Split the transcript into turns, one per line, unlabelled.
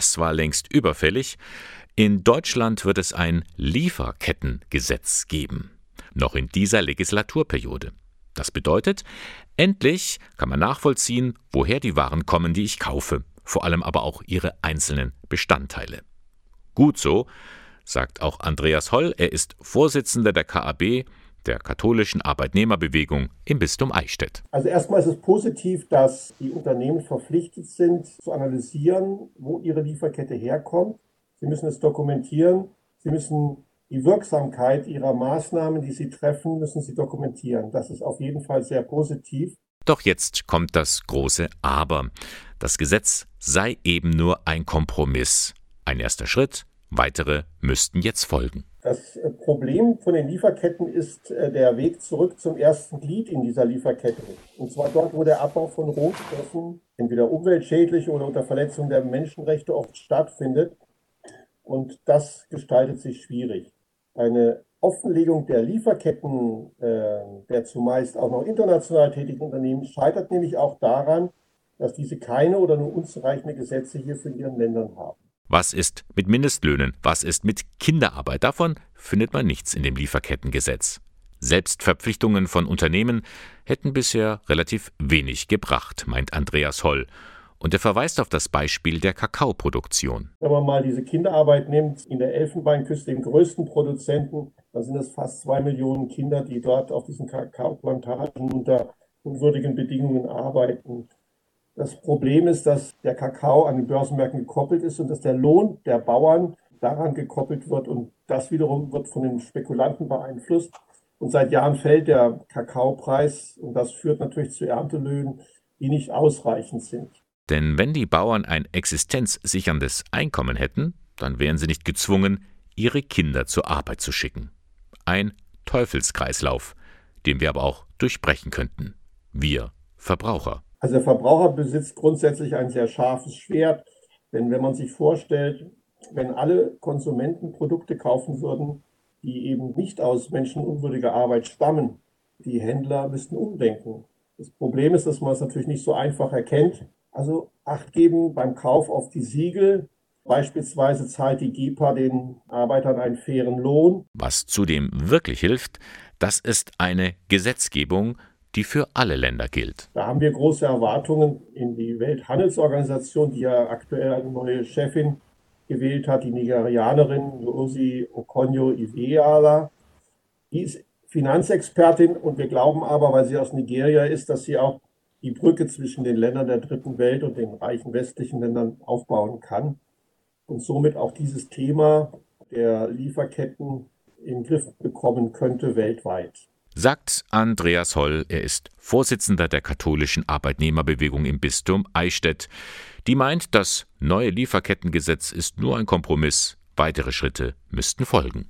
das war längst überfällig. In Deutschland wird es ein Lieferkettengesetz geben. Noch in dieser Legislaturperiode. Das bedeutet, endlich kann man nachvollziehen, woher die Waren kommen, die ich kaufe, vor allem aber auch ihre einzelnen Bestandteile. Gut so, sagt auch Andreas Holl, er ist Vorsitzender der KAB, der katholischen Arbeitnehmerbewegung im Bistum Eichstätt.
Also erstmal ist es positiv, dass die Unternehmen verpflichtet sind zu analysieren, wo ihre Lieferkette herkommt. Sie müssen es dokumentieren. Sie müssen die Wirksamkeit ihrer Maßnahmen, die sie treffen, müssen sie dokumentieren. Das ist auf jeden Fall sehr positiv.
Doch jetzt kommt das große Aber. Das Gesetz sei eben nur ein Kompromiss. Ein erster Schritt, weitere müssten jetzt folgen.
Das äh, Problem von den Lieferketten ist äh, der Weg zurück zum ersten Glied in dieser Lieferkette. Und zwar dort, wo der Abbau von Rohstoffen entweder umweltschädlich oder unter Verletzung der Menschenrechte oft stattfindet. Und das gestaltet sich schwierig. Eine Offenlegung der Lieferketten äh, der zumeist auch noch international tätigen Unternehmen scheitert nämlich auch daran, dass diese keine oder nur unzureichende Gesetze hier für ihren Ländern haben.
Was ist mit Mindestlöhnen? Was ist mit Kinderarbeit? Davon findet man nichts in dem Lieferkettengesetz. Selbstverpflichtungen von Unternehmen hätten bisher relativ wenig gebracht, meint Andreas Holl. Und er verweist auf das Beispiel der Kakaoproduktion.
Wenn man mal diese Kinderarbeit nimmt, in der Elfenbeinküste, dem größten Produzenten, dann sind es fast zwei Millionen Kinder, die dort auf diesen Kakaoplantagen unter unwürdigen Bedingungen arbeiten. Das Problem ist, dass der Kakao an den Börsenmärkten gekoppelt ist und dass der Lohn der Bauern daran gekoppelt wird und das wiederum wird von den Spekulanten beeinflusst. Und seit Jahren fällt der Kakaopreis und das führt natürlich zu Erntelöhnen, die nicht ausreichend sind.
Denn wenn die Bauern ein existenzsicherndes Einkommen hätten, dann wären sie nicht gezwungen, ihre Kinder zur Arbeit zu schicken. Ein Teufelskreislauf, den wir aber auch durchbrechen könnten. Wir Verbraucher.
Also der Verbraucher besitzt grundsätzlich ein sehr scharfes Schwert, denn wenn man sich vorstellt, wenn alle Konsumenten Produkte kaufen würden, die eben nicht aus menschenunwürdiger Arbeit stammen, die Händler müssten umdenken. Das Problem ist, dass man es natürlich nicht so einfach erkennt. Also Acht geben beim Kauf auf die Siegel. Beispielsweise zahlt die GEPA den Arbeitern einen fairen Lohn.
Was zudem wirklich hilft, das ist eine Gesetzgebung, die für alle Länder gilt.
Da haben wir große Erwartungen in die Welthandelsorganisation, die ja aktuell eine neue Chefin gewählt hat, die Nigerianerin Rosi Okonjo-Iweala. Die ist Finanzexpertin und wir glauben aber, weil sie aus Nigeria ist, dass sie auch die Brücke zwischen den Ländern der dritten Welt und den reichen westlichen Ländern aufbauen kann und somit auch dieses Thema der Lieferketten in den Griff bekommen könnte weltweit
sagt Andreas Holl. Er ist Vorsitzender der katholischen Arbeitnehmerbewegung im Bistum Eichstätt. Die meint, das neue Lieferkettengesetz ist nur ein Kompromiss. Weitere Schritte müssten folgen.